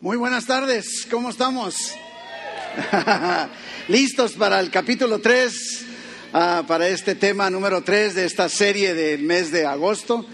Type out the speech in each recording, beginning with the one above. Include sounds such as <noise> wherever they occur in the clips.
Muy buenas tardes, ¿cómo estamos? <laughs> ¿Listos para el capítulo 3, ah, para este tema número 3 de esta serie del mes de agosto?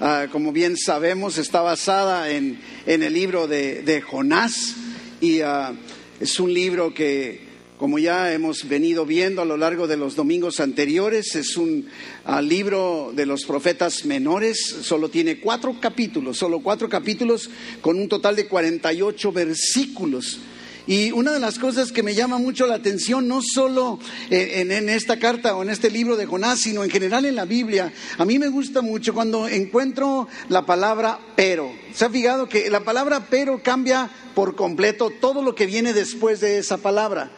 Ah, como bien sabemos, está basada en, el libro de, Jonás y ah, es un libro que como ya hemos venido viendo a lo largo de los domingos anteriores, es un ah, libro de los profetas menores, solo tiene cuatro capítulos, solo cuatro capítulos con un total de 48 versículos. Y una de las cosas que me llama mucho la atención, no solo en, en, esta carta o en este libro de Jonás, sino en general en la Biblia, a mí me gusta mucho cuando encuentro la palabra pero. ¿Se ha fijado que la palabra pero cambia por completo todo lo que viene después de esa palabra?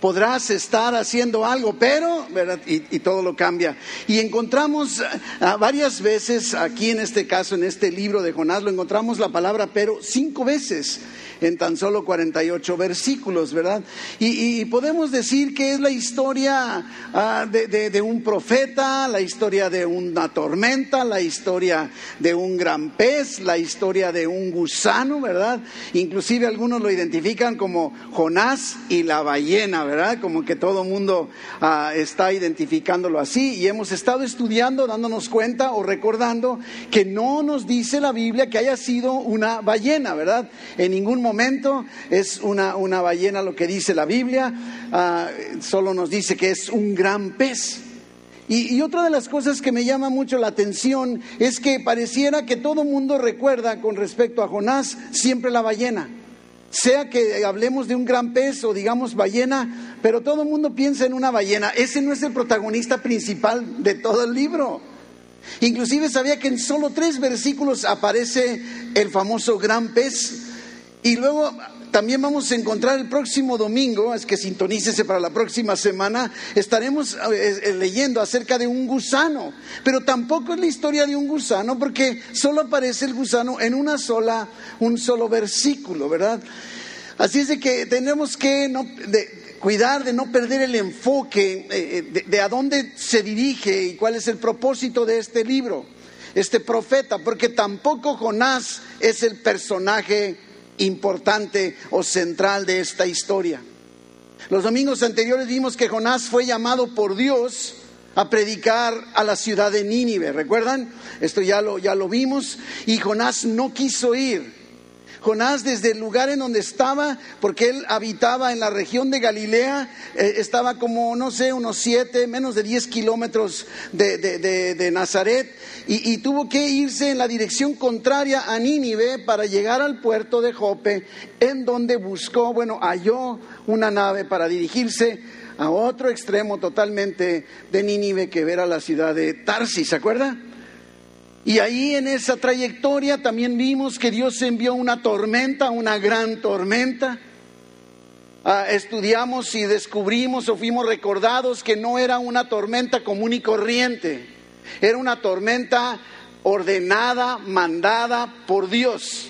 Podrás estar haciendo algo, pero, ¿verdad? Y, todo lo cambia. Y encontramos ah, varias veces, aquí en este caso, en este libro de Jonás, lo encontramos la palabra pero cinco veces en tan solo 48 versículos, ¿verdad? Y, podemos decir que es la historia ah, de, un profeta, la historia de una tormenta, la historia de un gran pez, la historia de un gusano, ¿verdad? Inclusive algunos lo identifican como Jonás y la ballena, ¿verdad? Como que todo el mundo ah, está identificándolo así y hemos estado estudiando, dándonos cuenta o recordando que no nos dice la Biblia que haya sido una ballena, ¿verdad? En ningún momento es una, una ballena lo que dice la Biblia, ah, solo nos dice que es un gran pez. Y, y, otra de las cosas que me llama mucho la atención es que pareciera que todo mundo recuerda con respecto a Jonás siempre la ballena. Sea que hablemos de un gran pez o digamos ballena, pero todo el mundo piensa en una ballena. Ese no es el protagonista principal de todo el libro. Inclusive sabía que en solo tres versículos aparece el famoso gran pez y luego también vamos a encontrar el próximo domingo, es que sintonícese para la próxima semana, estaremos eh, eh, leyendo acerca de un gusano, pero tampoco es la historia de un gusano porque solo aparece el gusano en una sola, un solo versículo, ¿verdad? Así es de que tenemos que cuidar de no perder el enfoque eh, de a dónde se dirige y cuál es el propósito de este libro, este profeta, porque tampoco Jonás es el personaje importante o central de esta historia. Los domingos anteriores vimos que Jonás fue llamado por Dios a predicar a la ciudad de Nínive, ¿recuerdan? Esto ya lo, ya lo vimos y Jonás no quiso ir. Jonás desde el lugar en donde estaba, porque él habitaba en la región de Galilea, eh, estaba como, no sé, unos siete, menos de diez kilómetros de, Nazaret, y, tuvo que irse en la dirección contraria a Nínive para llegar al puerto de Jope, en donde buscó, bueno, halló una nave para dirigirse a otro extremo totalmente de Nínive que era la ciudad de Tarsis, ¿se acuerda? Y ahí en esa trayectoria también vimos que Dios envió una tormenta, una gran tormenta. Ah, estudiamos y descubrimos o fuimos recordados que no era una tormenta común y corriente, era una tormenta ordenada, mandada por Dios.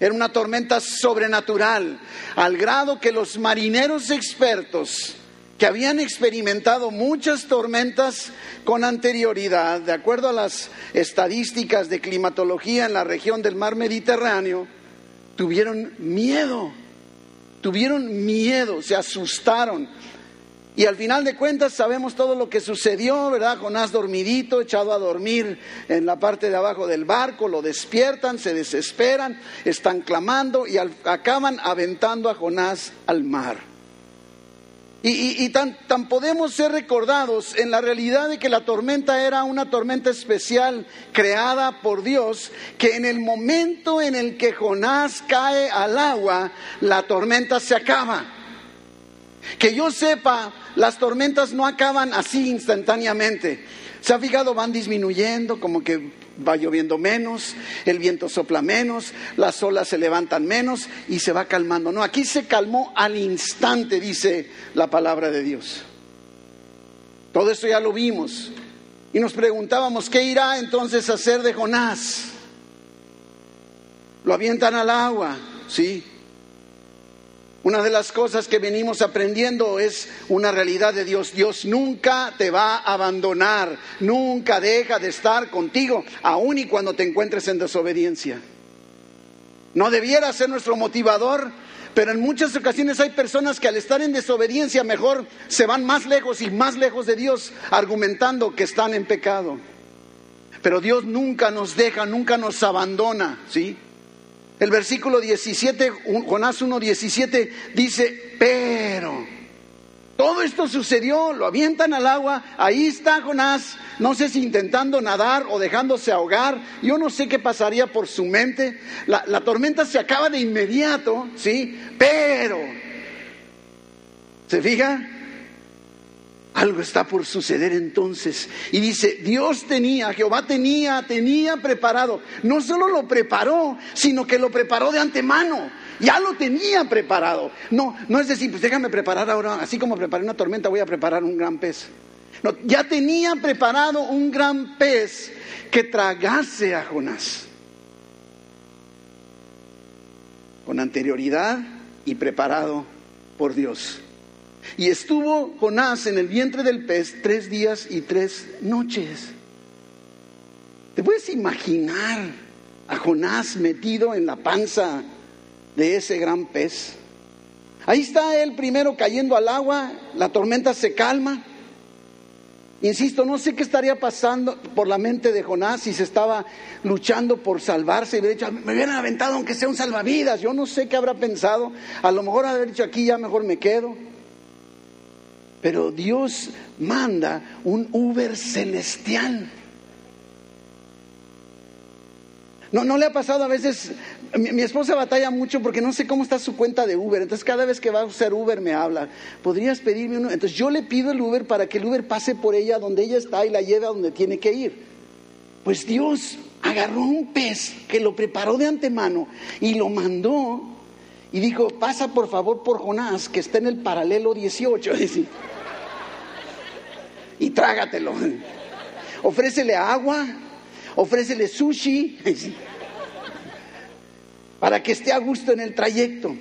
Era una tormenta sobrenatural, al grado que los marineros expertos que habían experimentado muchas tormentas con anterioridad, de acuerdo a las estadísticas de climatología en la región del mar Mediterráneo, tuvieron miedo, tuvieron miedo, se asustaron. Y al final de cuentas sabemos todo lo que sucedió, ¿verdad? Jonás dormidito, echado a dormir en la parte de abajo del barco, lo despiertan, se desesperan, están clamando y acaban aventando a Jonás al mar. Y, tan, tan, podemos ser recordados en la realidad de que la tormenta era una tormenta especial creada por Dios, que en el momento en el que Jonás cae al agua, la tormenta se acaba. Que yo sepa, las tormentas no acaban así instantáneamente. ¿Se ha fijado? Van disminuyendo, como que va lloviendo menos, el viento sopla menos, las olas se levantan menos y se va calmando. No, aquí se calmó al instante, dice la palabra de Dios. Todo esto ya lo vimos. Y nos preguntábamos, ¿qué irá entonces a hacer de Jonás? Lo avientan al agua, sí, una de las cosas que venimos aprendiendo es una realidad de Dios. Dios nunca te va a abandonar, nunca deja de estar contigo, aun y cuando te encuentres en desobediencia. No debiera ser nuestro motivador, pero en muchas ocasiones hay personas que al estar en desobediencia mejor se van más lejos y más lejos de Dios argumentando que están en pecado. Pero Dios nunca nos deja, nunca nos abandona, ¿sí? El versículo 17, Jonás 1.17 dice, pero todo esto sucedió, lo avientan al agua, ahí está Jonás, no sé si intentando nadar o dejándose ahogar, yo no sé qué pasaría por su mente, la, la tormenta se acaba de inmediato, ¿sí? Pero, ¿se fija? Algo está por suceder entonces. Y dice, Dios tenía, Jehová tenía, tenía preparado. No solo lo preparó, sino que lo preparó de antemano. Ya lo tenía preparado. No, no es decir, pues déjame preparar ahora, así como preparé una tormenta, voy a preparar un gran pez. No, ya tenía preparado un gran pez que tragase a Jonás. Con anterioridad y preparado por Dios. Y estuvo Jonás en el vientre del pez tres días y tres noches. ¿Te puedes imaginar a Jonás metido en la panza de ese gran pez? Ahí está él primero cayendo al agua, la tormenta se calma. Insisto, no sé qué estaría pasando por la mente de Jonás si se estaba luchando por salvarse y me hubieran aventado aunque sea un salvavidas. Yo no sé qué habrá pensado. A lo mejor haber dicho aquí ya mejor me quedo. Pero Dios manda un Uber celestial. No, no le ha pasado a veces, mi, esposa batalla mucho porque no sé cómo está su cuenta de Uber, entonces cada vez que va a usar Uber me habla, ¿podrías pedirme uno? Entonces yo le pido el Uber para que el Uber pase por ella donde ella está y la lleve a donde tiene que ir. Pues Dios agarró un pez que lo preparó de antemano y lo mandó y dijo, pasa por favor por Jonás, que está en el paralelo 18. <laughs> y trágatelo. Ofrécele agua, ofrécele sushi, para que esté a gusto en el trayecto.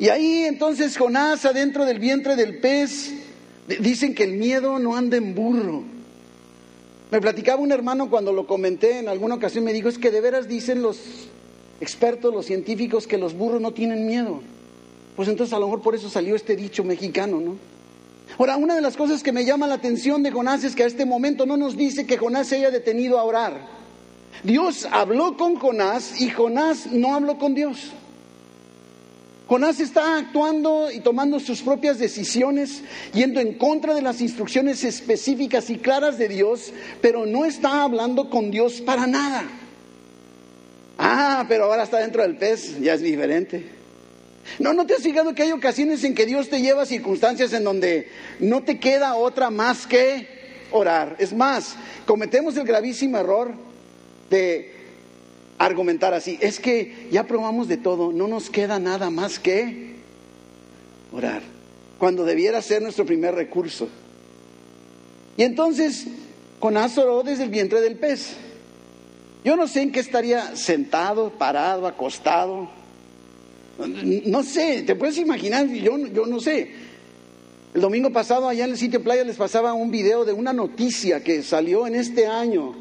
Y ahí entonces Jonás adentro del vientre del pez, dicen que el miedo no anda en burro. Me platicaba un hermano cuando lo comenté en alguna ocasión, me dijo, es que de veras dicen los expertos, los científicos, que los burros no tienen miedo. Pues entonces a lo mejor por eso salió este dicho mexicano, ¿no? Ahora, una de las cosas que me llama la atención de Jonás es que a este momento no nos dice que Jonás se haya detenido a orar. Dios habló con Jonás y Jonás no habló con Dios. Jonás está actuando y tomando sus propias decisiones, yendo en contra de las instrucciones específicas y claras de Dios, pero no está hablando con Dios para nada. Ah, pero ahora está dentro del pez, ya es diferente. No, ¿no te has fijado que hay ocasiones en que Dios te lleva a circunstancias en donde no te queda otra más que orar? Es más, cometemos el gravísimo error de argumentar así. Es que ya probamos de todo, no nos queda nada más que orar, cuando debiera ser nuestro primer recurso. Y entonces, Jonás oró desde el vientre del pez. Yo no sé en qué estaría sentado, parado, acostado, no sé, te puedes imaginar, yo, yo no sé. El domingo pasado allá en el sitio playa les pasaba un video de una noticia que salió en este año.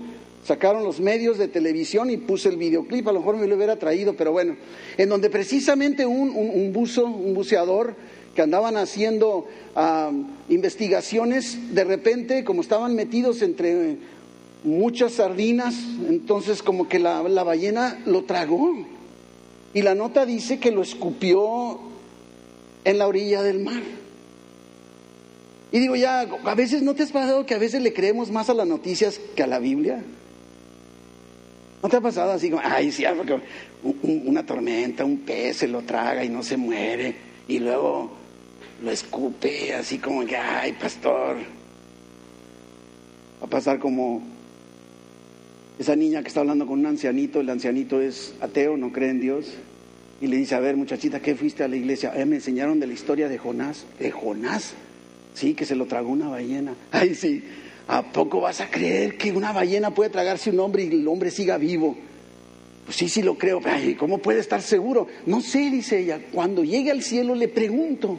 Sacaron los medios de televisión y puse el videoclip, a lo mejor me lo hubiera traído, pero bueno, en donde precisamente un, un, buzo, un buceador que andaban haciendo ah, investigaciones, de repente, como estaban metidos entre muchas sardinas, entonces como que la, la ballena lo tragó. Y la nota dice que lo escupió en la orilla del mar. Y digo, ya, a veces no te has pasado que a veces le creemos más a las noticias que a la Biblia. ¿No te ha pasado así como, ay, sí, una tormenta, un pez se lo traga y no se muere, y luego lo escupe así como que, ay, pastor. Va a pasar como esa niña que está hablando con un ancianito, el ancianito es ateo, no cree en Dios, y le dice, a ver muchachita, ¿qué fuiste a la iglesia? Eh, me enseñaron de la historia de Jonás. ¿De Jonás? Sí, que se lo tragó una ballena. <laughs> Ay, sí, ¿a poco vas a creer que una ballena puede tragarse un hombre y el hombre siga vivo? Pues sí, sí lo creo. Ay, ¿cómo puede estar seguro? No sé, dice ella. Cuando llegue al cielo le pregunto.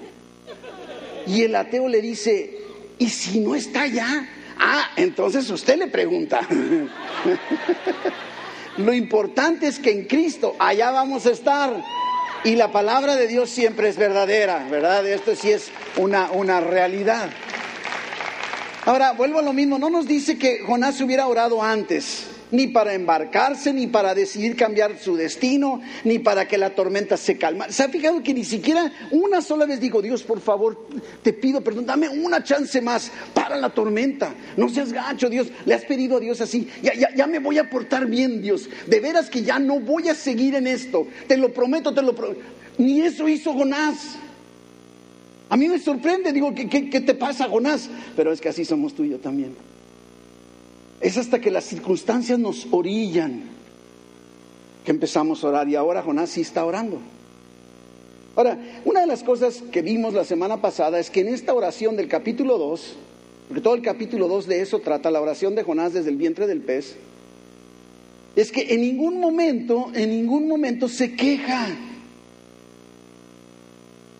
Y el ateo le dice, ¿y si no está allá? Ah, entonces usted le pregunta. <laughs> Lo importante es que en Cristo allá vamos a estar. Y la palabra de Dios siempre es verdadera, ¿verdad? Esto sí es una, una realidad. Ahora, vuelvo a lo mismo, no nos dice que Jonás hubiera orado antes ni para embarcarse, ni para decidir cambiar su destino, ni para que la tormenta se calma. ¿Se ha fijado que ni siquiera una sola vez digo, Dios, por favor, te pido perdón, dame una chance más para la tormenta? No seas gacho, Dios. Le has pedido a Dios así, ya, ya, ya me voy a portar bien, Dios. De veras que ya no voy a seguir en esto. Te lo prometo, te lo prometo. Ni eso hizo Jonás. A mí me sorprende, digo, ¿qué, qué, qué te pasa, Jonás? Pero es que así somos tú y yo también. Es hasta que las circunstancias nos orillan que empezamos a orar y ahora Jonás sí está orando. Ahora, una de las cosas que vimos la semana pasada es que en esta oración del capítulo 2, porque todo el capítulo 2 de eso trata, la oración de Jonás desde el vientre del pez, es que en ningún momento, en ningún momento se queja.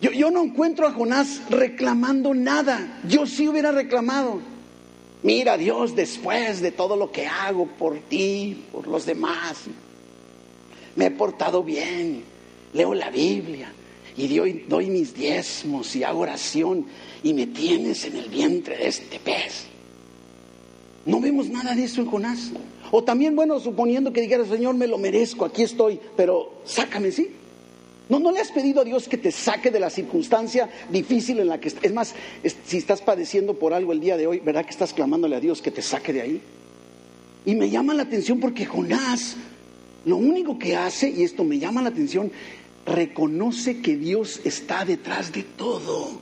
Yo, yo no encuentro a Jonás reclamando nada. Yo sí hubiera reclamado. Mira Dios después de todo lo que hago por ti, por los demás. Me he portado bien, leo la Biblia y doy, mis diezmos y hago oración y me tienes en el vientre de este pez. No vemos nada de eso en Jonás. O también, bueno, suponiendo que dijera, Señor, me lo merezco, aquí estoy, pero sácame, ¿sí? No, no le has pedido a Dios que te saque de la circunstancia difícil en la que estás. Es más, si estás padeciendo por algo el día de hoy, ¿verdad que estás clamándole a Dios que te saque de ahí? Y me llama la atención porque Jonás, lo único que hace, y esto me llama la atención, reconoce que Dios está detrás de todo.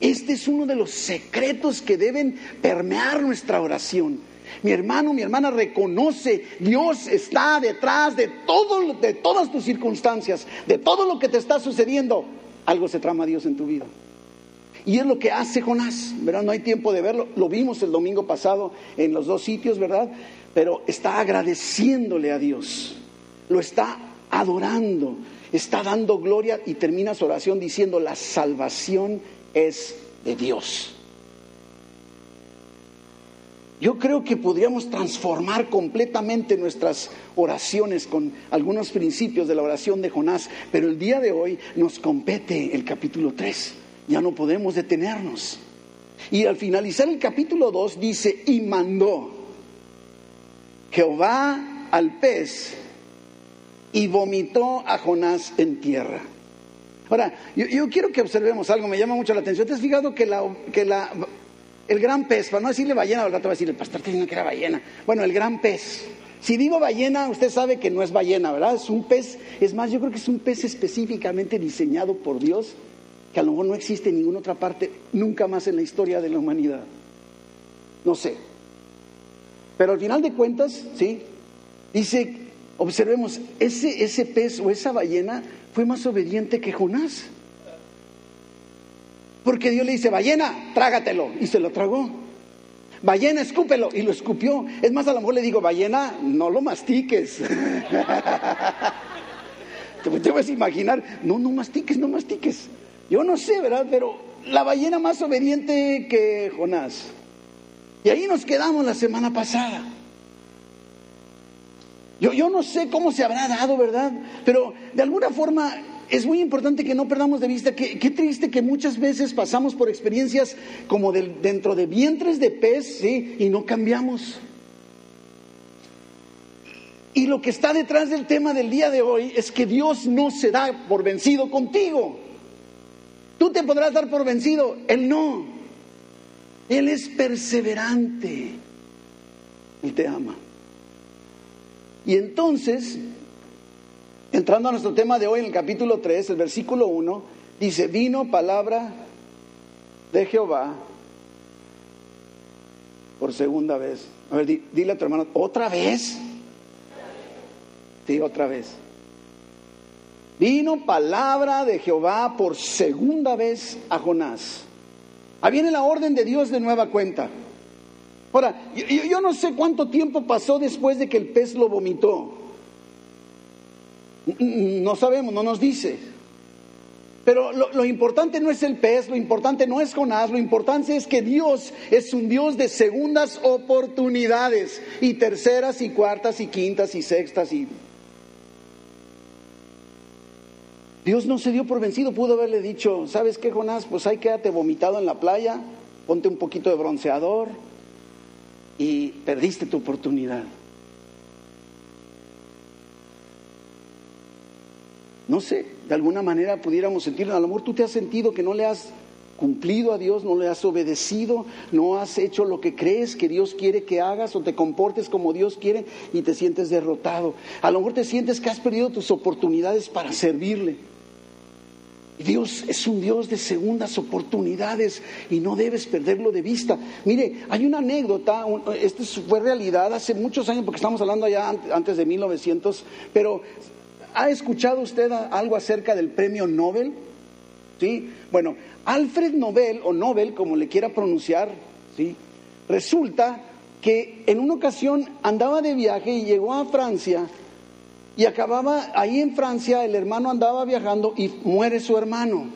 Este es uno de los secretos que deben permear nuestra oración. Mi hermano, mi hermana reconoce, Dios está detrás de todo, de todas tus circunstancias, de todo lo que te está sucediendo. Algo se trama Dios en tu vida. Y es lo que hace Jonás, ¿verdad? No hay tiempo de verlo. Lo vimos el domingo pasado en los dos sitios, ¿verdad? Pero está agradeciéndole a Dios. Lo está adorando. Está dando gloria y termina su oración diciendo, la salvación es de Dios. Yo creo que podríamos transformar completamente nuestras oraciones con algunos principios de la oración de Jonás, pero el día de hoy nos compete el capítulo 3, ya no podemos detenernos. Y al finalizar el capítulo 2 dice, y mandó Jehová al pez y vomitó a Jonás en tierra. Ahora, yo, quiero que observemos algo, me llama mucho la atención. ¿Te has fijado que la, que la el gran pez, para no decirle ballena, al rato va a decir, el pastor te que era ballena. Bueno, el gran pez. Si digo ballena, usted sabe que no es ballena, ¿verdad? Es un pez, es más, yo creo que es un pez específicamente diseñado por Dios, que a lo mejor no existe en ninguna otra parte, nunca más en la historia de la humanidad. No sé. Pero al final de cuentas, sí, dice, observemos, ese, ese pez o esa ballena fue más obediente que Jonás. Porque Dios le dice, ballena, trágatelo. Y se lo tragó. Ballena, escúpelo. Y lo escupió. Es más, a lo mejor le digo, ballena, no lo mastiques. <laughs> te, vas a imaginar, no, no mastiques, no mastiques. Yo no sé, ¿verdad? Pero la ballena más obediente que Jonás. Y ahí nos quedamos la semana pasada. Yo, yo no sé cómo se habrá dado, ¿verdad? Pero de alguna forma es muy importante que no perdamos de vista que qué triste que muchas veces pasamos por experiencias como dentro de vientres de pez y no cambiamos. Y lo que está detrás del tema del día de hoy es que Dios no se da por vencido contigo. Tú te podrás dar por vencido, Él no. Él es perseverante y te ama. Y entonces Entrando a nuestro tema de hoy en el capítulo 3, el versículo 1, dice, vino palabra de Jehová por segunda vez. A ver, dile a tu hermano, ¿otra vez? Sí, otra vez. Vino palabra de Jehová por segunda vez a Jonás. Ahí viene la orden de Dios de nueva cuenta. Ahora, yo, no sé cuánto tiempo pasó después de que el pez lo vomitó. No sabemos, no nos dice. Pero lo, importante no es el pez, lo importante no es Jonás, lo importante es que Dios es un Dios de segundas oportunidades y terceras y cuartas y quintas y sextas y... Dios no se dio por vencido, pudo haberle dicho, ¿sabes qué Jonás? Pues ahí quédate vomitado en la playa, ponte un poquito de bronceador y perdiste tu oportunidad. No sé, de alguna manera pudiéramos sentir, a lo mejor tú te has sentido que no le has cumplido a Dios, no le has obedecido, no has hecho lo que crees que Dios quiere que hagas o te comportes como Dios quiere y te sientes derrotado. A lo mejor te sientes que has perdido tus oportunidades para servirle. Dios es un Dios de segundas oportunidades y no debes perderlo de vista. Mire, hay una anécdota, esta fue realidad hace muchos años, porque estamos hablando ya antes de 1900, pero ¿Ha escuchado usted algo acerca del premio Nobel? ¿Sí? Bueno, Alfred Nobel, o Nobel, como le quiera pronunciar, ¿sí? Resulta que en una ocasión andaba de viaje y llegó a Francia y acababa ahí en Francia, el hermano andaba viajando y muere su hermano.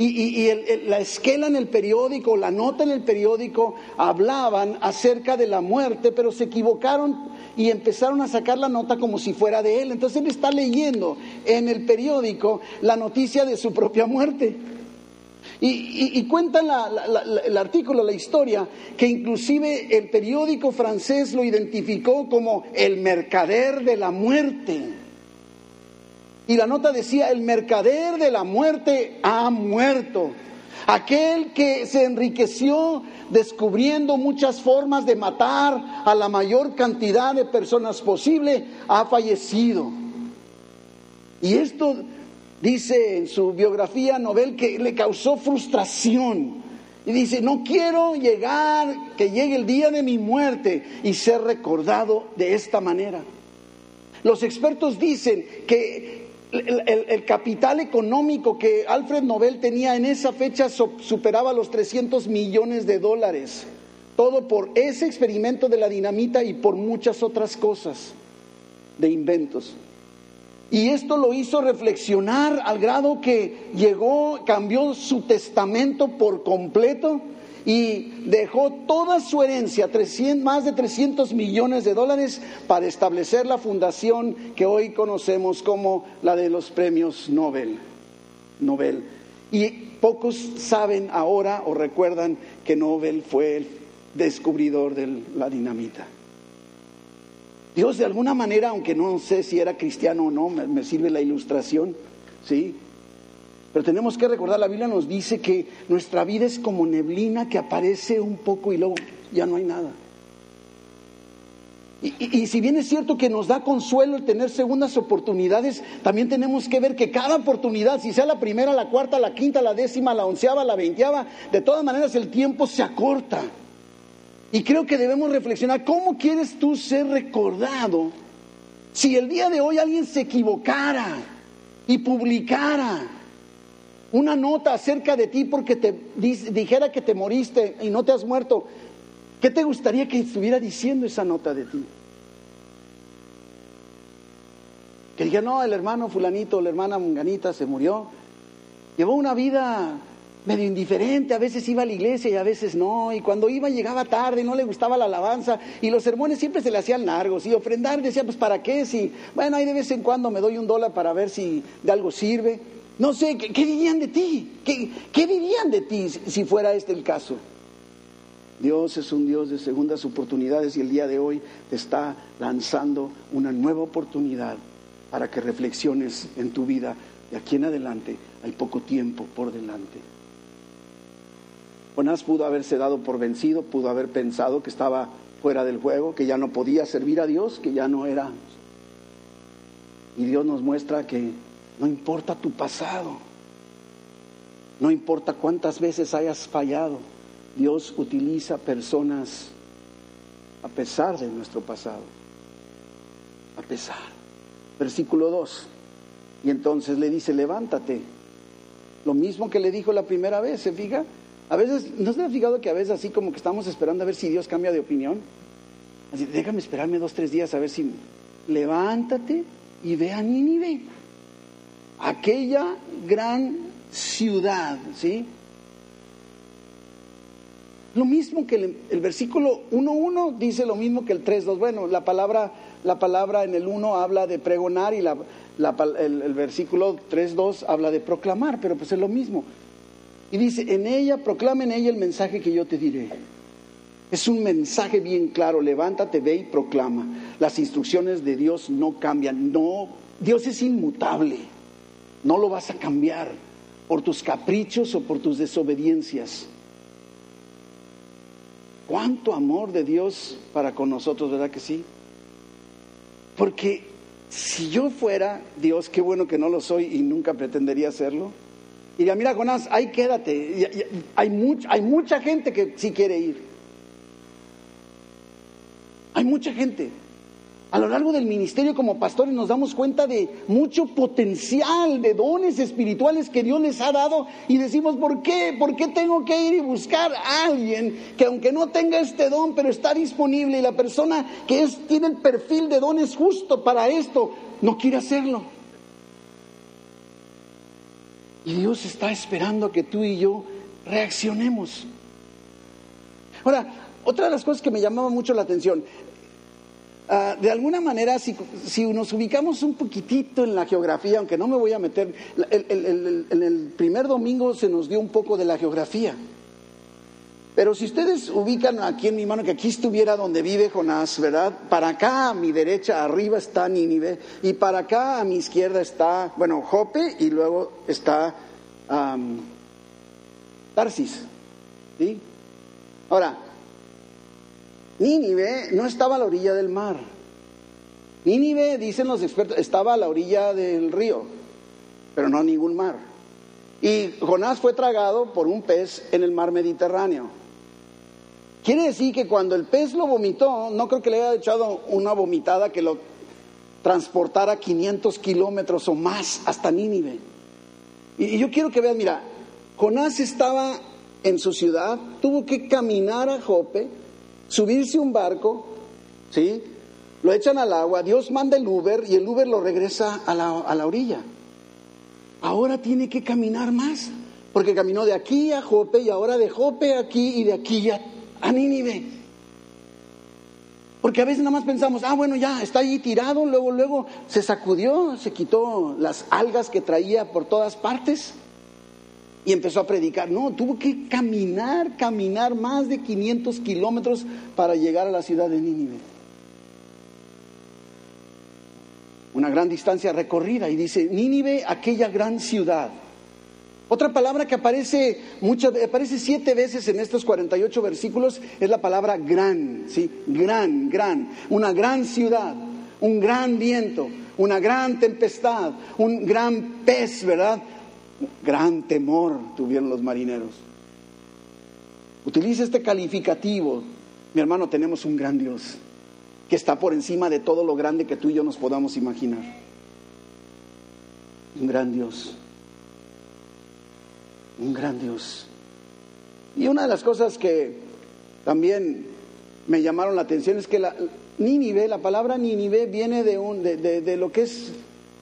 Y, la esquela en el periódico, la nota en el periódico hablaban acerca de la muerte, pero se equivocaron y empezaron a sacar la nota como si fuera de él. Entonces él está leyendo en el periódico la noticia de su propia muerte. Y, cuenta el artículo, la historia, que inclusive el periódico francés lo identificó como el mercader de la muerte. Y la nota decía, el mercader de la muerte ha muerto. Aquel que se enriqueció descubriendo muchas formas de matar a la mayor cantidad de personas posible, ha fallecido. Y esto dice en su biografía Nobel que le causó frustración. Y dice, no quiero llegar, que llegue el día de mi muerte y ser recordado de esta manera. Los expertos dicen que el, capital económico que Alfred Nobel tenía en esa fecha superaba los 300 millones de dólares. Todo por ese experimento de la dinamita y por muchas otras cosas de inventos. Y esto lo hizo reflexionar al grado que llegó, cambió su testamento por completo y dejó toda su herencia, más de 300 millones de dólares, para establecer la fundación que hoy conocemos como la de los premios Nobel. Nobel. Y pocos saben ahora o recuerdan que Nobel fue el descubridor de la dinamita. Dios de alguna manera, aunque no sé si era cristiano o no, me sirve la ilustración, ¿sí? Pero tenemos que recordar, la Biblia nos dice que nuestra vida es como neblina que aparece un poco y luego ya no hay nada. Y, si bien es cierto que nos da consuelo el tener segundas oportunidades, también tenemos que ver que cada oportunidad, si sea la primera, la cuarta, la quinta, la décima, la onceava, la veinteava, de todas maneras el tiempo se acorta. Y creo que debemos reflexionar, ¿cómo quieres tú ser recordado si el día de hoy alguien se equivocara y publicara una nota acerca de ti porque te dijera que te moriste y no te has muerto, ¿qué te gustaría que estuviera diciendo esa nota de ti? Que diga, no, el hermano fulanito, la hermana munganita se murió. Llevó una vida medio indiferente, a veces iba a la iglesia y a veces no, y cuando iba llegaba tarde, no le gustaba la alabanza, y los sermones siempre se le hacían largos, y ofrendar decía, pues para qué, si, bueno, ahí de vez en cuando me doy un dólar para ver si de algo sirve. No sé, ¿qué, dirían de ti? ¿Qué, dirían de ti si fuera este el caso? Dios es un Dios de segundas oportunidades y el día de hoy te está lanzando una nueva oportunidad para que reflexiones en tu vida. De aquí en adelante hay poco tiempo por delante. Jonás pudo haberse dado por vencido, pudo haber pensado que estaba fuera del juego, que ya no podía servir a Dios, que ya no era. Y Dios nos muestra que no importa tu pasado. No importa cuántas veces hayas fallado. Dios utiliza personas a pesar de nuestro pasado. A pesar. Versículo 2. Y entonces le dice, levántate. Lo mismo que le dijo la primera vez, ¿se fija? A veces, ¿no se ha fijado que a veces así como que estamos esperando a ver si Dios cambia de opinión? Así, déjame esperarme dos, tres días a ver si... Levántate y ve a Nínive aquella gran ciudad, ¿sí? Lo mismo que el, versículo 1.1 dice lo mismo que el 3.2. Bueno, la palabra, la palabra en el 1 habla de pregonar y la, el, el, versículo 3.2 habla de proclamar, pero pues es lo mismo. Y dice, en ella, proclama en ella el mensaje que yo te diré. Es un mensaje bien claro, levántate, ve y proclama. Las instrucciones de Dios no cambian, no, Dios es inmutable, no lo vas a cambiar por tus caprichos o por tus desobediencias. Cuánto amor de Dios para con nosotros, ¿verdad que sí? Porque si yo fuera Dios, qué bueno que no lo soy y nunca pretendería serlo. Diría, mira, Jonás, ahí quédate. Hay, hay mucha gente que sí quiere ir. Hay mucha gente. A lo largo del ministerio como pastores nos damos cuenta de mucho potencial, de dones espirituales que Dios les ha dado y decimos, ¿por qué? ¿Por qué tengo que ir y buscar a alguien que aunque no tenga este don, pero está disponible y la persona que tiene el perfil de dones justo para esto, no quiere hacerlo? Y Dios está esperando que tú y yo reaccionemos. Ahora, otra de las cosas que me llamaba mucho la atención, Uh, de alguna manera, si, nos ubicamos un poquitito en la geografía, aunque no me voy a meter, en el, primer domingo se nos dio un poco de la geografía. Pero si ustedes ubican aquí en mi mano, que aquí estuviera donde vive Jonás, ¿verdad? Para acá a mi derecha, arriba está Nínive, y para acá a mi izquierda está, bueno, Jope, y luego está Tarsis. ¿Sí? Ahora, Nínive no estaba a la orilla del mar. Nínive, dicen los expertos, estaba a la orilla del río, pero no ningún mar. Y Jonás fue tragado por un pez en el mar Mediterráneo. Quiere decir que cuando el pez lo vomitó, no creo que le haya echado una vomitada que lo transportara 500 kilómetros o más hasta Nínive. Y yo quiero que vean, mira, Jonás estaba en su ciudad, tuvo que caminar a Jope, subirse un barco, ¿sí? Lo echan al agua, Dios manda el Uber y el Uber lo regresa a la, a la orilla. Ahora tiene que caminar más, porque caminó de aquí a Jope y ahora de Jope aquí y de aquí a, a Nínive. Porque a veces nada más pensamos, ah, bueno, ya está ahí tirado, luego, luego se sacudió, se quitó las algas que traía por todas partes y empezó a predicar. No, tuvo que caminar, caminar más de 500 kilómetros para llegar a la ciudad de Nínive. Una gran distancia recorrida y dice, Nínive, aquella gran ciudad. Otra palabra que aparece, muchas, aparece siete veces en estos 48 versículos es la palabra gran, ¿sí? Gran, gran. Una gran ciudad, un gran viento, una gran tempestad, un gran pez, ¿verdad? Gran temor tuvieron los marineros. Utiliza este calificativo. Mi hermano, tenemos un gran Dios que está por encima de todo lo grande que tú y yo nos podamos imaginar. Un gran Dios. Un gran Dios. Y una de las cosas que también me llamaron la atención es que la Nínive, la palabra Nínive viene de, un, de, de, de lo que es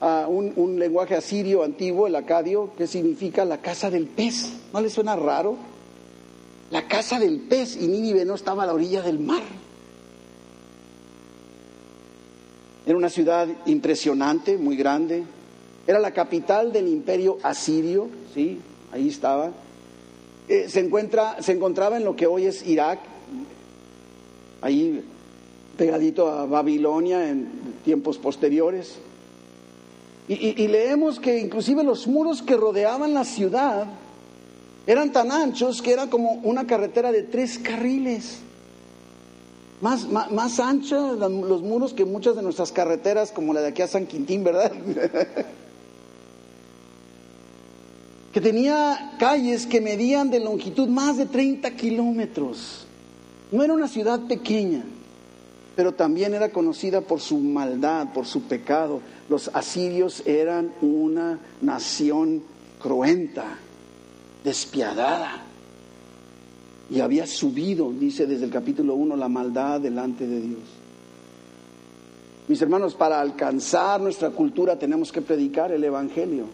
uh, un, un, lenguaje asirio antiguo, el acadio, que significa la casa del pez. ¿No le suena raro? La casa del pez y Nínive no estaba a la orilla del mar. Era una ciudad impresionante, muy grande. Era la capital del imperio asirio, ¿sí? Ahí estaba. Eh, se, encuentra, se encontraba en lo que hoy es Irak, ahí pegadito a Babilonia en tiempos posteriores. Y, leemos que inclusive los muros que rodeaban la ciudad eran tan anchos que era como una carretera de tres carriles. Más, más, más ancha los muros que muchas de nuestras carreteras, como la de aquí a San Quintín, ¿verdad? <laughs> que tenía calles que medían de longitud más de 30 kilómetros. No era una ciudad pequeña, pero también era conocida por su maldad, por su pecado. Los asirios eran una nación cruenta, despiadada. Y había subido, dice desde el capítulo 1, la maldad delante de Dios. Mis hermanos, para alcanzar nuestra cultura tenemos que predicar el Evangelio.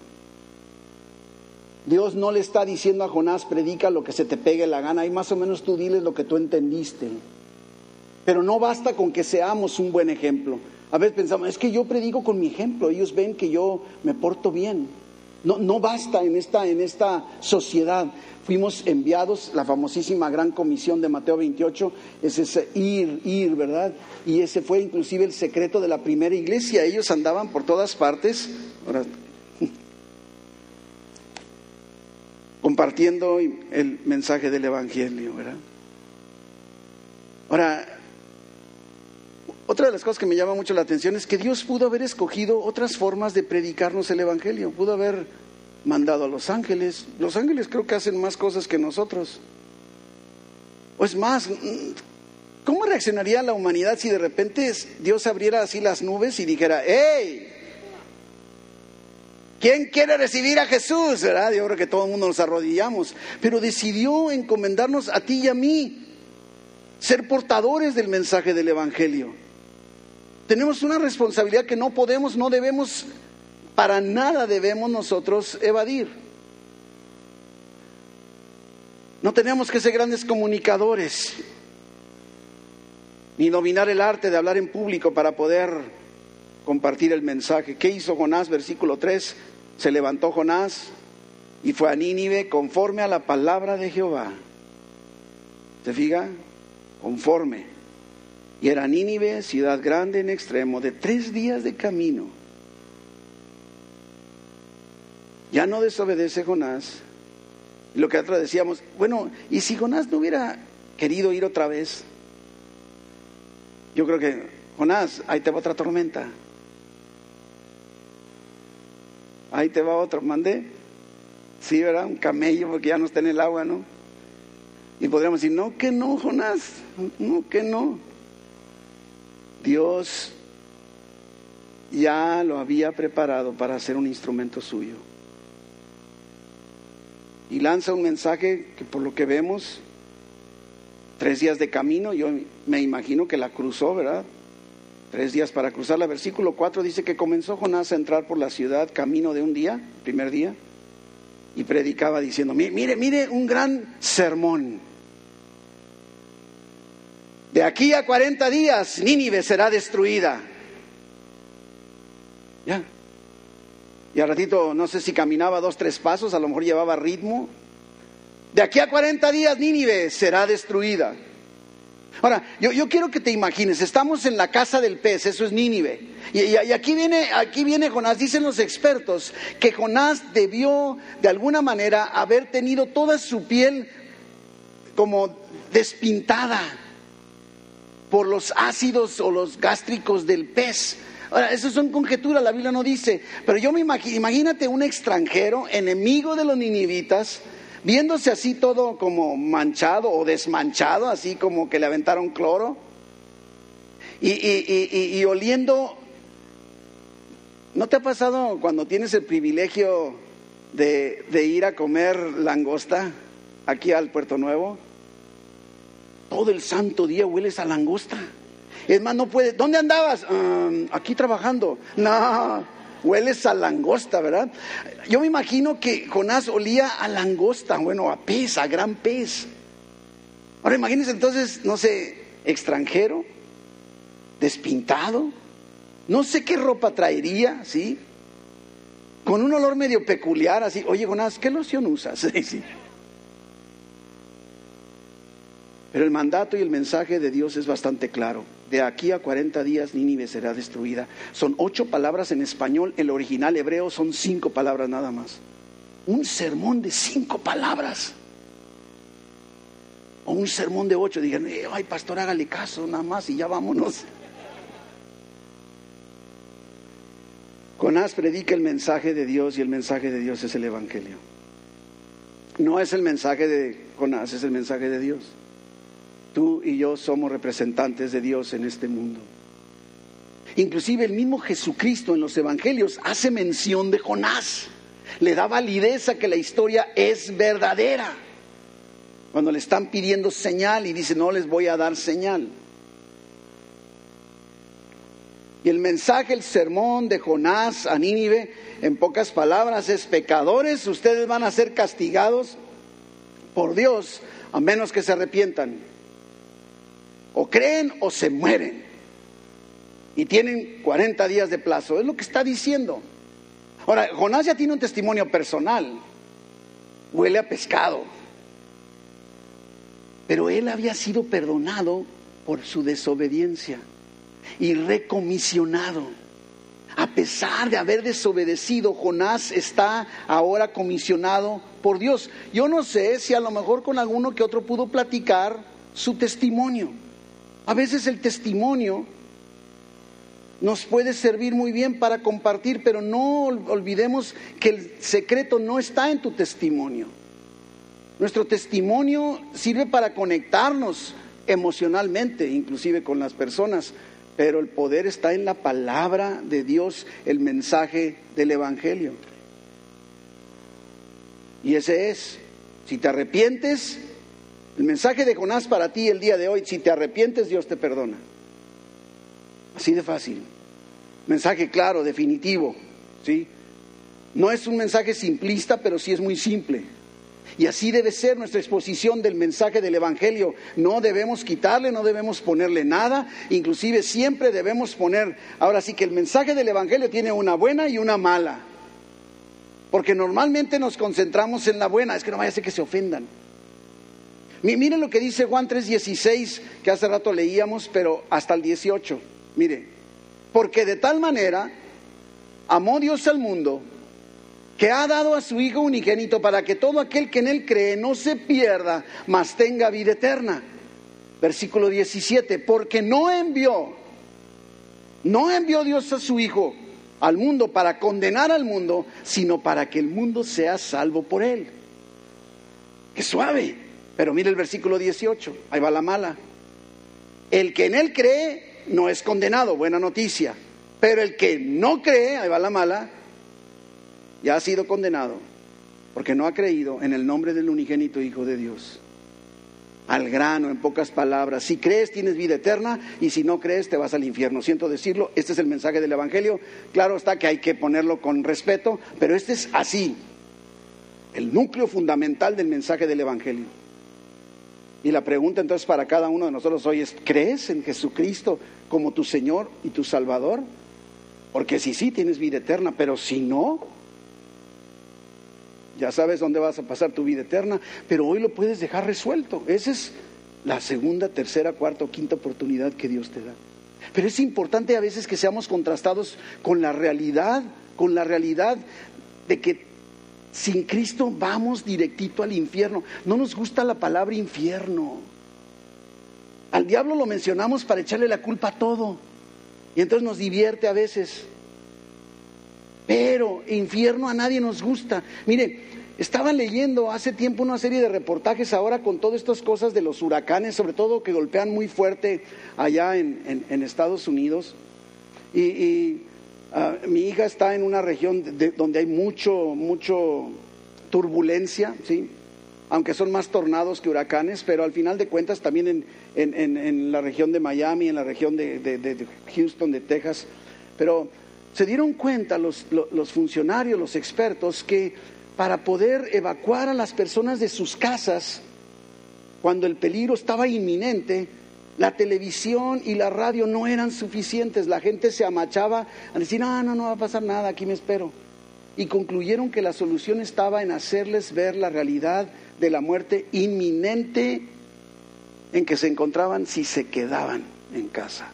Dios no le está diciendo a Jonás, predica lo que se te pegue la gana, y más o menos tú diles lo que tú entendiste. Pero no basta con que seamos un buen ejemplo. A veces pensamos, es que yo predico con mi ejemplo, ellos ven que yo me porto bien. No, no basta en esta, en esta sociedad. Fuimos enviados, la famosísima gran comisión de Mateo 28, es ese ir, ir, ¿verdad? Y ese fue inclusive el secreto de la primera iglesia. Ellos andaban por todas partes. <laughs> Compartiendo el mensaje del Evangelio, ¿verdad? Ahora, otra de las cosas que me llama mucho la atención es que Dios pudo haber escogido otras formas de predicarnos el Evangelio, pudo haber mandado a los ángeles, los ángeles creo que hacen más cosas que nosotros. O es más, ¿cómo reaccionaría la humanidad si de repente Dios abriera así las nubes y dijera, hey, ¿Quién quiere recibir a Jesús? ¿Verdad? Yo creo que todo el mundo nos arrodillamos. Pero decidió encomendarnos a ti y a mí, ser portadores del mensaje del Evangelio. Tenemos una responsabilidad que no podemos, no debemos, para nada debemos nosotros evadir. No tenemos que ser grandes comunicadores, ni dominar el arte de hablar en público para poder compartir el mensaje. ¿Qué hizo Jonás? Versículo 3 se levantó Jonás y fue a Nínive conforme a la palabra de Jehová. ¿Se fija? Conforme. Y era Nínive, ciudad grande en extremo, de tres días de camino. Ya no desobedece Jonás. Lo que atrás decíamos, bueno, ¿y si Jonás no hubiera querido ir otra vez? Yo creo que, Jonás, ahí te va otra tormenta. Ahí te va otro, mandé. Sí, ¿verdad? Un camello porque ya no está en el agua, ¿no? Y podríamos decir, no, que no, Jonás, no, que no. Dios ya lo había preparado para ser un instrumento suyo. Y lanza un mensaje que por lo que vemos, tres días de camino, yo me imagino que la cruzó, ¿verdad? tres días para cruzar. El versículo 4 dice que comenzó Jonás a entrar por la ciudad camino de un día, primer día, y predicaba diciendo, mire, mire, un gran sermón. De aquí a 40 días Nínive será destruida. Ya. Y al ratito, no sé si caminaba dos, tres pasos, a lo mejor llevaba ritmo. De aquí a 40 días Nínive será destruida. Ahora, yo, quiero que te imagines, estamos en la casa del pez, eso es Nínive. Y, aquí, viene, aquí viene Jonás, dicen los expertos, que Jonás debió de alguna manera haber tenido toda su piel como despintada por los ácidos o los gástricos del pez. Ahora, eso son conjeturas, la Biblia no dice, pero yo me imagino, imagínate un extranjero, enemigo de los ninivitas, viéndose así todo como manchado o desmanchado, así como que le aventaron cloro, y, oliendo, ¿no te ha pasado cuando tienes el privilegio de, ir a comer langosta aquí al Puerto Nuevo? Todo el santo día hueles a langosta. Es más, no puedes. ¿Dónde andabas? Aquí trabajando. No, hueles a langosta, ¿verdad? Yo me imagino que Jonás olía a langosta, bueno, a pez, a gran pez. Ahora imagínense entonces, no sé, extranjero, despintado, no sé qué ropa traería, ¿sí? Con un olor medio peculiar, así, oye Jonás, ¿qué loción usas? <laughs> Pero el mandato y el mensaje de Dios es bastante claro de aquí a 40 días Nínive será destruida. Son ocho palabras en español, el original hebreo son cinco palabras nada más. Un sermón de cinco palabras. O un sermón de ocho, digan, eh, ay pastor, hágale caso nada más y ya vámonos. Jonás predica el mensaje de Dios y el mensaje de Dios es el Evangelio. No es el mensaje de Jonás, es el mensaje de Dios. Tú y yo somos representantes de Dios en este mundo. Inclusive el mismo Jesucristo en los Evangelios hace mención de Jonás. Le da validez a que la historia es verdadera. Cuando le están pidiendo señal y dice, no les voy a dar señal. Y el mensaje, el sermón de Jonás a Nínive, en pocas palabras, es pecadores, ustedes van a ser castigados por Dios a menos que se arrepientan. O creen o se mueren. Y tienen 40 días de plazo. Es lo que está diciendo. Ahora, Jonás ya tiene un testimonio personal. Huele a pescado. Pero él había sido perdonado por su desobediencia y recomisionado. A pesar de haber desobedecido, Jonás está ahora comisionado por Dios. Yo no sé si a lo mejor con alguno que otro pudo platicar su testimonio. A veces el testimonio nos puede servir muy bien para compartir, pero no olvidemos que el secreto no está en tu testimonio. Nuestro testimonio sirve para conectarnos emocionalmente, inclusive con las personas, pero el poder está en la palabra de Dios, el mensaje del Evangelio. Y ese es, si te arrepientes, el mensaje de Jonás para ti el día de hoy, si te arrepientes, Dios te perdona. Así de fácil. Mensaje claro, definitivo, ¿sí? No es un mensaje simplista, pero sí es muy simple. Y así debe ser nuestra exposición del mensaje del Evangelio. No debemos quitarle, no debemos ponerle nada, inclusive siempre debemos poner, ahora sí que el mensaje del Evangelio tiene una buena y una mala. Porque normalmente nos concentramos en la buena, es que no vaya a ser que se ofendan. Miren lo que dice Juan 3:16, que hace rato leíamos, pero hasta el 18. Mire, porque de tal manera amó Dios al mundo que ha dado a su Hijo unigénito para que todo aquel que en Él cree no se pierda, mas tenga vida eterna. Versículo 17, porque no envió, no envió Dios a su Hijo al mundo para condenar al mundo, sino para que el mundo sea salvo por Él. Qué suave. Pero mire el versículo 18, ahí va la mala. El que en Él cree no es condenado, buena noticia. Pero el que no cree, ahí va la mala, ya ha sido condenado porque no ha creído en el nombre del unigénito Hijo de Dios. Al grano, en pocas palabras, si crees tienes vida eterna y si no crees te vas al infierno. Siento decirlo, este es el mensaje del Evangelio. Claro está que hay que ponerlo con respeto, pero este es así, el núcleo fundamental del mensaje del Evangelio. Y la pregunta entonces para cada uno de nosotros hoy es, ¿crees en Jesucristo como tu Señor y tu Salvador? Porque si sí tienes vida eterna, pero si no, ya sabes dónde vas a pasar tu vida eterna, pero hoy lo puedes dejar resuelto. Esa es la segunda, tercera, cuarta o quinta oportunidad que Dios te da. Pero es importante a veces que seamos contrastados con la realidad, con la realidad de que sin Cristo vamos directito al infierno. No nos gusta la palabra infierno. Al diablo lo mencionamos para echarle la culpa a todo. Y entonces nos divierte a veces. Pero infierno a nadie nos gusta. Mire, estaba leyendo hace tiempo una serie de reportajes ahora con todas estas cosas de los huracanes, sobre todo que golpean muy fuerte allá en, Estados Unidos. Y, ah, mi hija está en una región donde hay mucho, mucho turbulencia, ¿sí? aunque son más tornados que huracanes, pero al final de cuentas también en, la región de Miami, en la región de, Houston, de Texas. Pero se dieron cuenta los, los funcionarios, los expertos, que para poder evacuar a las personas de sus casas cuando el peligro estaba inminente, la televisión y la radio no eran suficientes. La gente se amachaba a decir, no, no, no va a pasar nada, aquí me espero. Y concluyeron que la solución estaba en hacerles ver la realidad de la muerte inminente en que se encontraban si se quedaban en casa.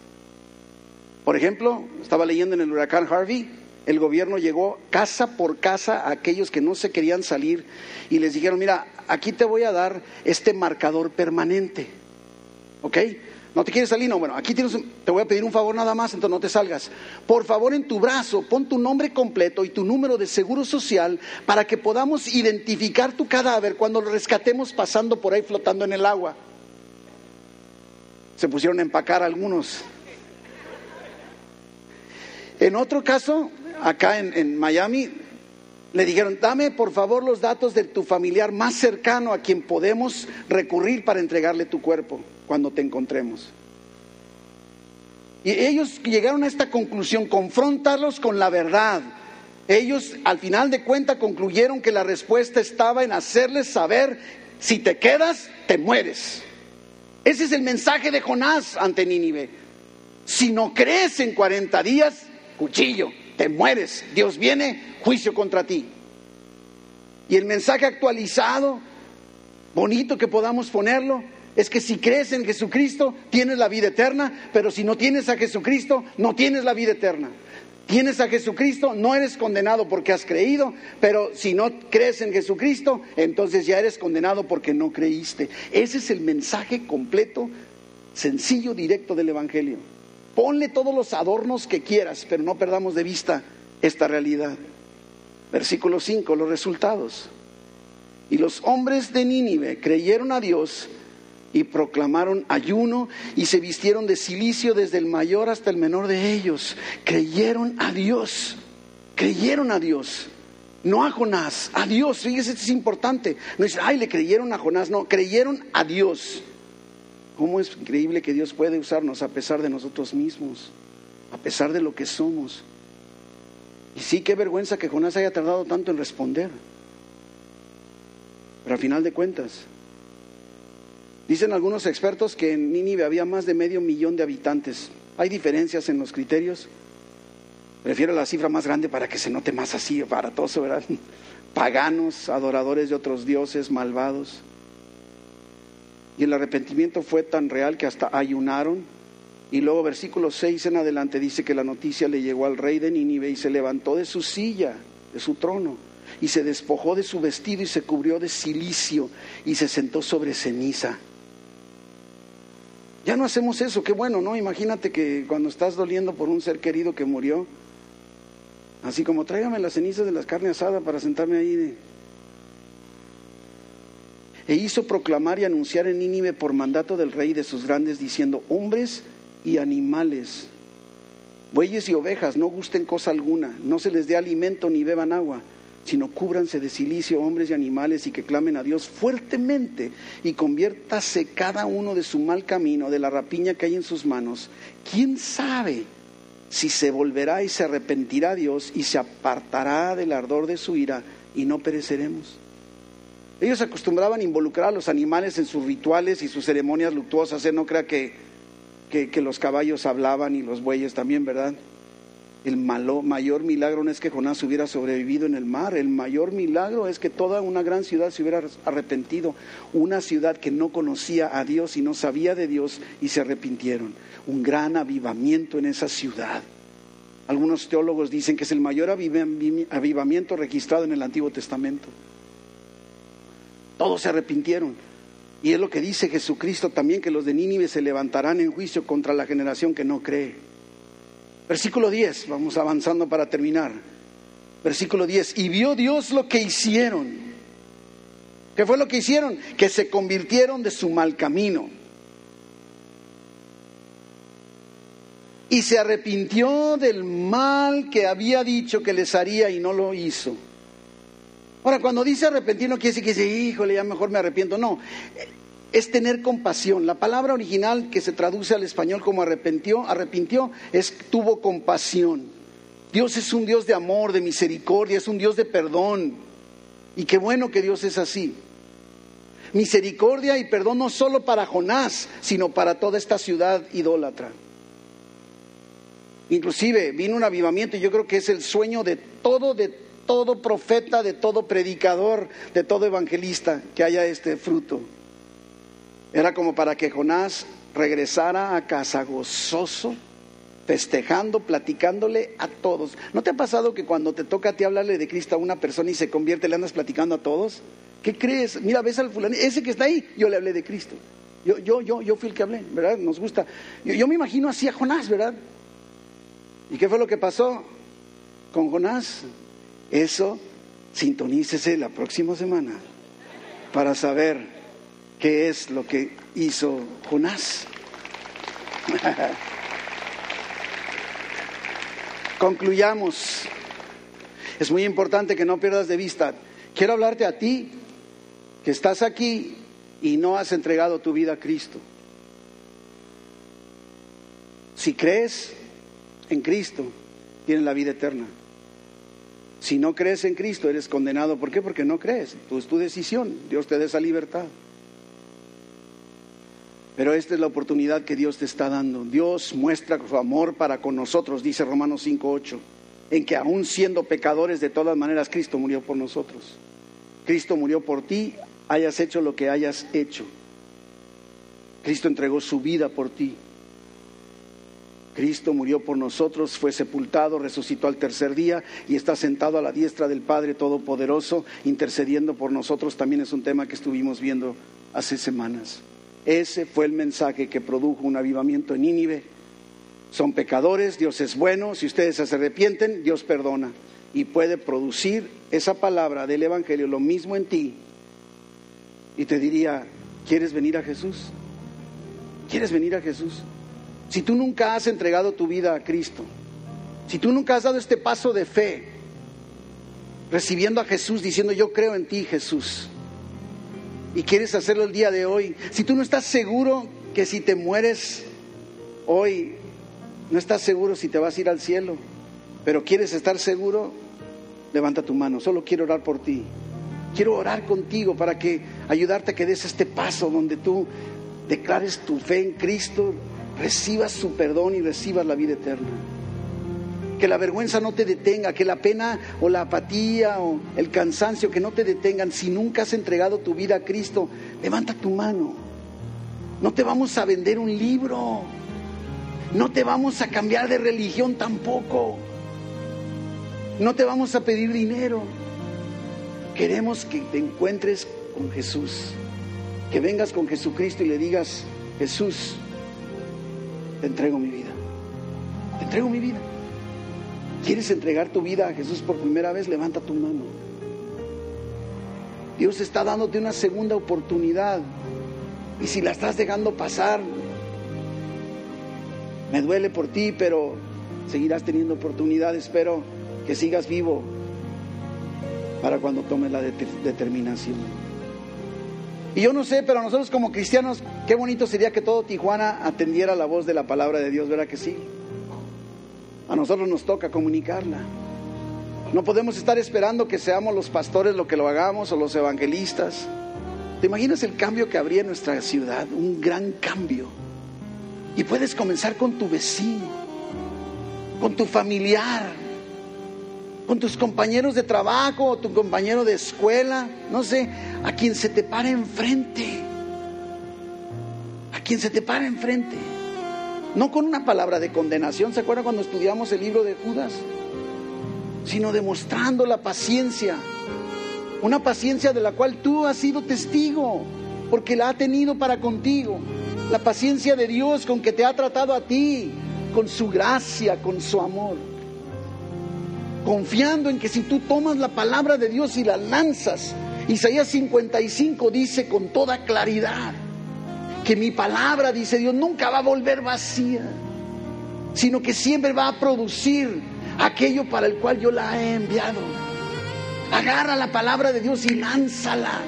Por ejemplo, estaba leyendo en el huracán Harvey, el gobierno llegó casa por casa a aquellos que no se querían salir y les dijeron, mira, aquí te voy a dar este marcador permanente. ¿Ok? ¿No te quieres salir? No, bueno, aquí tienes te voy a pedir un favor nada más, entonces no te salgas. Por favor, en tu brazo pon tu nombre completo y tu número de seguro social para que podamos identificar tu cadáver cuando lo rescatemos pasando por ahí flotando en el agua. Se pusieron a empacar algunos. En otro caso, acá en, Miami, le dijeron, dame por favor los datos de tu familiar más cercano a quien podemos recurrir para entregarle tu cuerpo cuando te encontremos. Y ellos llegaron a esta conclusión, confrontarlos con la verdad. Ellos al final de cuentas concluyeron que la respuesta estaba en hacerles saber, si te quedas, te mueres. Ese es el mensaje de Jonás ante Nínive. Si no crees en 40 días, cuchillo, te mueres. Dios viene, juicio contra ti. Y el mensaje actualizado, bonito que podamos ponerlo, es que si crees en Jesucristo, tienes la vida eterna, pero si no tienes a Jesucristo, no tienes la vida eterna. Tienes a Jesucristo, no eres condenado porque has creído, pero si no crees en Jesucristo, entonces ya eres condenado porque no creíste. Ese es el mensaje completo, sencillo, directo del Evangelio. Ponle todos los adornos que quieras, pero no perdamos de vista esta realidad. Versículo 5, los resultados. Y los hombres de Nínive creyeron a Dios y proclamaron ayuno y se vistieron de silicio desde el mayor hasta el menor de ellos. Creyeron a Dios, creyeron a Dios, no a Jonás, a Dios. Fíjese, esto es importante. No dice, ay, le creyeron a Jonás, no, creyeron a Dios. ¿Cómo es increíble que Dios puede usarnos a pesar de nosotros mismos, a pesar de lo que somos? Y sí, qué vergüenza que Jonás haya tardado tanto en responder. Pero al final de cuentas, Dicen algunos expertos que en Nínive había más de medio millón de habitantes. Hay diferencias en los criterios. Prefiero la cifra más grande para que se note más así, aparatoso, ¿verdad? <laughs> Paganos, adoradores de otros dioses, malvados. Y el arrepentimiento fue tan real que hasta ayunaron. Y luego versículo 6 en adelante dice que la noticia le llegó al rey de Nínive y se levantó de su silla, de su trono, y se despojó de su vestido y se cubrió de silicio y se sentó sobre ceniza. Ya no hacemos eso, qué bueno, ¿no? Imagínate que cuando estás doliendo por un ser querido que murió, así como tráigame las cenizas de las carnes asadas para sentarme ahí. E hizo proclamar y anunciar en Nínive por mandato del rey de sus grandes, diciendo, hombres y animales, bueyes y ovejas, no gusten cosa alguna, no se les dé alimento ni beban agua sino cúbranse de silicio hombres y animales y que clamen a Dios fuertemente y conviértase cada uno de su mal camino, de la rapiña que hay en sus manos. ¿Quién sabe si se volverá y se arrepentirá Dios y se apartará del ardor de su ira y no pereceremos? Ellos acostumbraban involucrar a los animales en sus rituales y sus ceremonias luctuosas. ¿eh? No crea que, que, que los caballos hablaban y los bueyes también, ¿verdad? El mayor milagro no es que Jonás hubiera sobrevivido en el mar, el mayor milagro es que toda una gran ciudad se hubiera arrepentido, una ciudad que no conocía a Dios y no sabía de Dios y se arrepintieron. Un gran avivamiento en esa ciudad. Algunos teólogos dicen que es el mayor avivamiento registrado en el Antiguo Testamento. Todos se arrepintieron. Y es lo que dice Jesucristo también, que los de Nínive se levantarán en juicio contra la generación que no cree. Versículo 10, vamos avanzando para terminar. Versículo 10, y vio Dios lo que hicieron. ¿Qué fue lo que hicieron? Que se convirtieron de su mal camino. Y se arrepintió del mal que había dicho que les haría y no lo hizo. Ahora, cuando dice arrepentir no quiere decir que dice, híjole, ya mejor me arrepiento. No, es tener compasión. La palabra original que se traduce al español como arrepintió, arrepintió, es tuvo compasión. Dios es un Dios de amor, de misericordia, es un Dios de perdón. Y qué bueno que Dios es así. Misericordia y perdón no solo para Jonás, sino para toda esta ciudad idólatra. Inclusive vino un avivamiento y yo creo que es el sueño de todo, de todo profeta, de todo predicador, de todo evangelista, que haya este fruto. Era como para que Jonás regresara a casa gozoso, festejando, platicándole a todos. ¿No te ha pasado que cuando te toca a ti hablarle de Cristo a una persona y se convierte, le andas platicando a todos? ¿Qué crees? Mira, ves al fulano, ese que está ahí, yo le hablé de Cristo. Yo, yo, yo, yo fui el que hablé, ¿verdad? Nos gusta. Yo, yo me imagino así a Jonás, ¿verdad? ¿Y qué fue lo que pasó con Jonás? Eso, sintonícese la próxima semana para saber qué es lo que hizo Jonás. <laughs> Concluyamos. Es muy importante que no pierdas de vista. Quiero hablarte a ti que estás aquí y no has entregado tu vida a Cristo. Si crees en Cristo, tienes la vida eterna. Si no crees en Cristo, eres condenado. ¿Por qué? Porque no crees. Pues tu decisión. Dios te da esa libertad. Pero esta es la oportunidad que Dios te está dando. Dios muestra su amor para con nosotros, dice Romanos 5.8, en que aún siendo pecadores, de todas maneras, Cristo murió por nosotros. Cristo murió por ti, hayas hecho lo que hayas hecho. Cristo entregó su vida por ti. Cristo murió por nosotros, fue sepultado, resucitó al tercer día y está sentado a la diestra del Padre Todopoderoso, intercediendo por nosotros. También es un tema que estuvimos viendo hace semanas. Ese fue el mensaje que produjo un avivamiento en Nínive. Son pecadores, Dios es bueno, si ustedes se arrepienten, Dios perdona. Y puede producir esa palabra del Evangelio, lo mismo en ti. Y te diría, ¿quieres venir a Jesús? ¿Quieres venir a Jesús? Si tú nunca has entregado tu vida a Cristo, si tú nunca has dado este paso de fe, recibiendo a Jesús, diciendo yo creo en ti Jesús, y quieres hacerlo el día de hoy, si tú no estás seguro que si te mueres hoy, no estás seguro si te vas a ir al cielo, pero quieres estar seguro, levanta tu mano, solo quiero orar por ti. Quiero orar contigo para que ayudarte a que des este paso donde tú declares tu fe en Cristo, recibas su perdón y recibas la vida eterna. Que la vergüenza no te detenga, que la pena o la apatía o el cansancio que no te detengan. Si nunca has entregado tu vida a Cristo, levanta tu mano. No te vamos a vender un libro. No te vamos a cambiar de religión tampoco. No te vamos a pedir dinero. Queremos que te encuentres con Jesús. Que vengas con Jesucristo y le digas, Jesús, te entrego mi vida. Te entrego mi vida. ¿Quieres entregar tu vida a Jesús por primera vez? Levanta tu mano. Dios está dándote una segunda oportunidad. Y si la estás dejando pasar, me duele por ti, pero seguirás teniendo oportunidad. Espero que sigas vivo para cuando tomes la determinación. Y yo no sé, pero nosotros como cristianos, qué bonito sería que todo Tijuana atendiera la voz de la palabra de Dios, ¿verdad que sí? A nosotros nos toca comunicarla. No podemos estar esperando que seamos los pastores lo que lo hagamos o los evangelistas. ¿Te imaginas el cambio que habría en nuestra ciudad? Un gran cambio. Y puedes comenzar con tu vecino, con tu familiar, con tus compañeros de trabajo o tu compañero de escuela, no sé, a quien se te para enfrente. A quien se te para enfrente. No con una palabra de condenación, ¿se acuerdan cuando estudiamos el libro de Judas? Sino demostrando la paciencia. Una paciencia de la cual tú has sido testigo, porque la ha tenido para contigo. La paciencia de Dios con que te ha tratado a ti, con su gracia, con su amor confiando en que si tú tomas la palabra de Dios y la lanzas, Isaías 55 dice con toda claridad que mi palabra, dice Dios, nunca va a volver vacía, sino que siempre va a producir aquello para el cual yo la he enviado. Agarra la palabra de Dios y lánzala.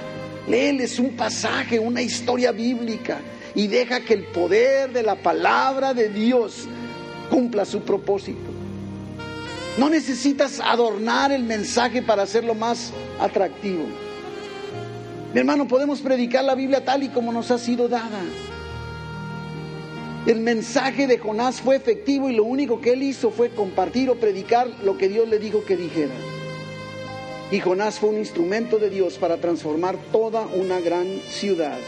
Léeles un pasaje, una historia bíblica y deja que el poder de la palabra de Dios cumpla su propósito. No necesitas adornar el mensaje para hacerlo más atractivo. Mi hermano, podemos predicar la Biblia tal y como nos ha sido dada. El mensaje de Jonás fue efectivo y lo único que él hizo fue compartir o predicar lo que Dios le dijo que dijera. Y Jonás fue un instrumento de Dios para transformar toda una gran ciudad.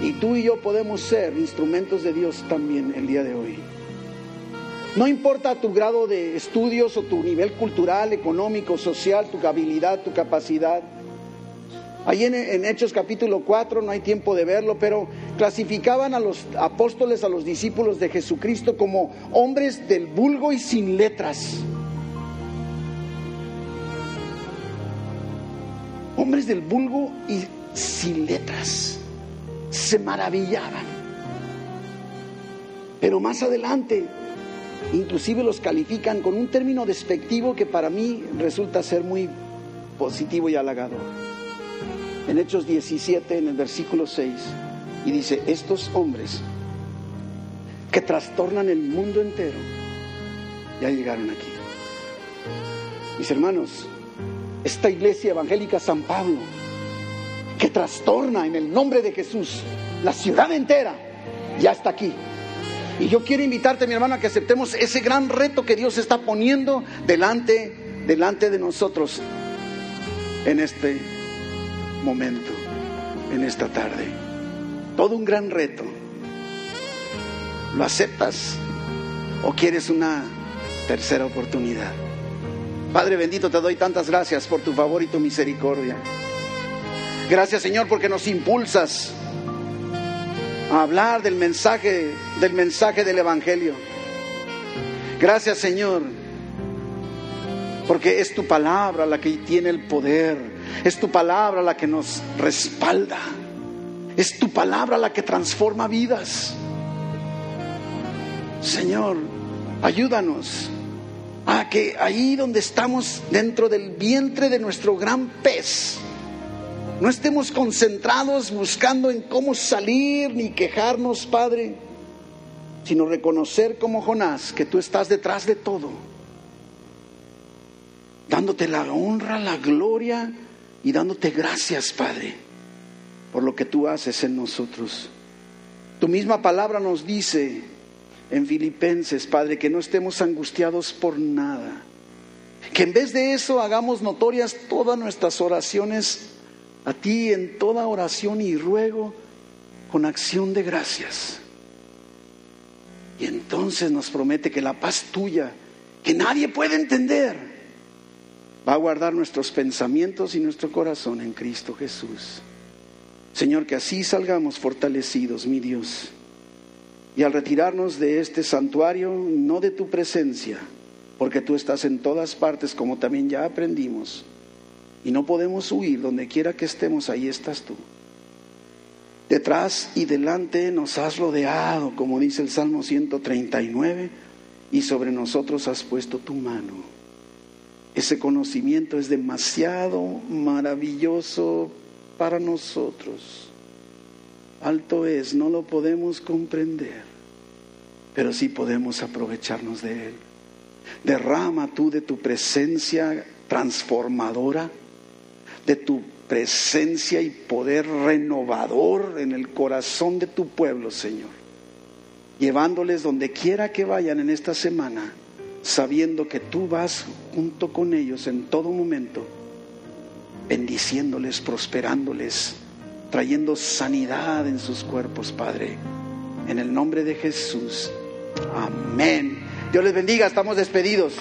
Y tú y yo podemos ser instrumentos de Dios también el día de hoy. No importa tu grado de estudios o tu nivel cultural, económico, social, tu habilidad, tu capacidad. Ahí en, Hechos capítulo 4, no hay tiempo de verlo, pero clasificaban a los apóstoles, a los discípulos de Jesucristo como hombres del vulgo y sin letras. Hombres del vulgo y sin letras. Se maravillaban. Pero más adelante inclusive los califican con un término despectivo que para mí resulta ser muy positivo y halagador. En Hechos 17, en el versículo 6, y dice, estos hombres que trastornan el mundo entero, ya llegaron aquí. Mis hermanos, esta iglesia evangélica San Pablo, que trastorna en el nombre de Jesús la ciudad entera, ya está aquí. Y yo quiero invitarte, mi hermano, a que aceptemos ese gran reto que Dios está poniendo delante, delante de nosotros en este momento, en esta tarde. Todo un gran reto. ¿Lo aceptas o quieres una tercera oportunidad? Padre bendito, te doy tantas gracias por tu favor y tu misericordia. Gracias Señor porque nos impulsas a hablar del mensaje, del mensaje del Evangelio. Gracias Señor porque es tu palabra la que tiene el poder, es tu palabra la que nos respalda, es tu palabra la que transforma vidas. Señor, ayúdanos a que ahí donde estamos dentro del vientre de nuestro gran pez, no estemos concentrados buscando en cómo salir ni quejarnos, Padre, sino reconocer como Jonás que tú estás detrás de todo, dándote la honra, la gloria y dándote gracias, Padre, por lo que tú haces en nosotros. Tu misma palabra nos dice en Filipenses, Padre, que no estemos angustiados por nada. Que en vez de eso hagamos notorias todas nuestras oraciones a ti en toda oración y ruego con acción de gracias. Y entonces nos promete que la paz tuya, que nadie puede entender, va a guardar nuestros pensamientos y nuestro corazón en Cristo Jesús. Señor, que así salgamos fortalecidos, mi Dios y al retirarnos de este santuario, no de tu presencia, porque tú estás en todas partes, como también ya aprendimos, y no podemos huir, donde quiera que estemos, ahí estás tú. Detrás y delante nos has rodeado, como dice el Salmo 139, y sobre nosotros has puesto tu mano. Ese conocimiento es demasiado maravilloso para nosotros alto es, no lo podemos comprender, pero sí podemos aprovecharnos de él. Derrama tú de tu presencia transformadora, de tu presencia y poder renovador en el corazón de tu pueblo, Señor, llevándoles donde quiera que vayan en esta semana, sabiendo que tú vas junto con ellos en todo momento, bendiciéndoles, prosperándoles trayendo sanidad en sus cuerpos, Padre. En el nombre de Jesús. Amén. Dios les bendiga, estamos despedidos.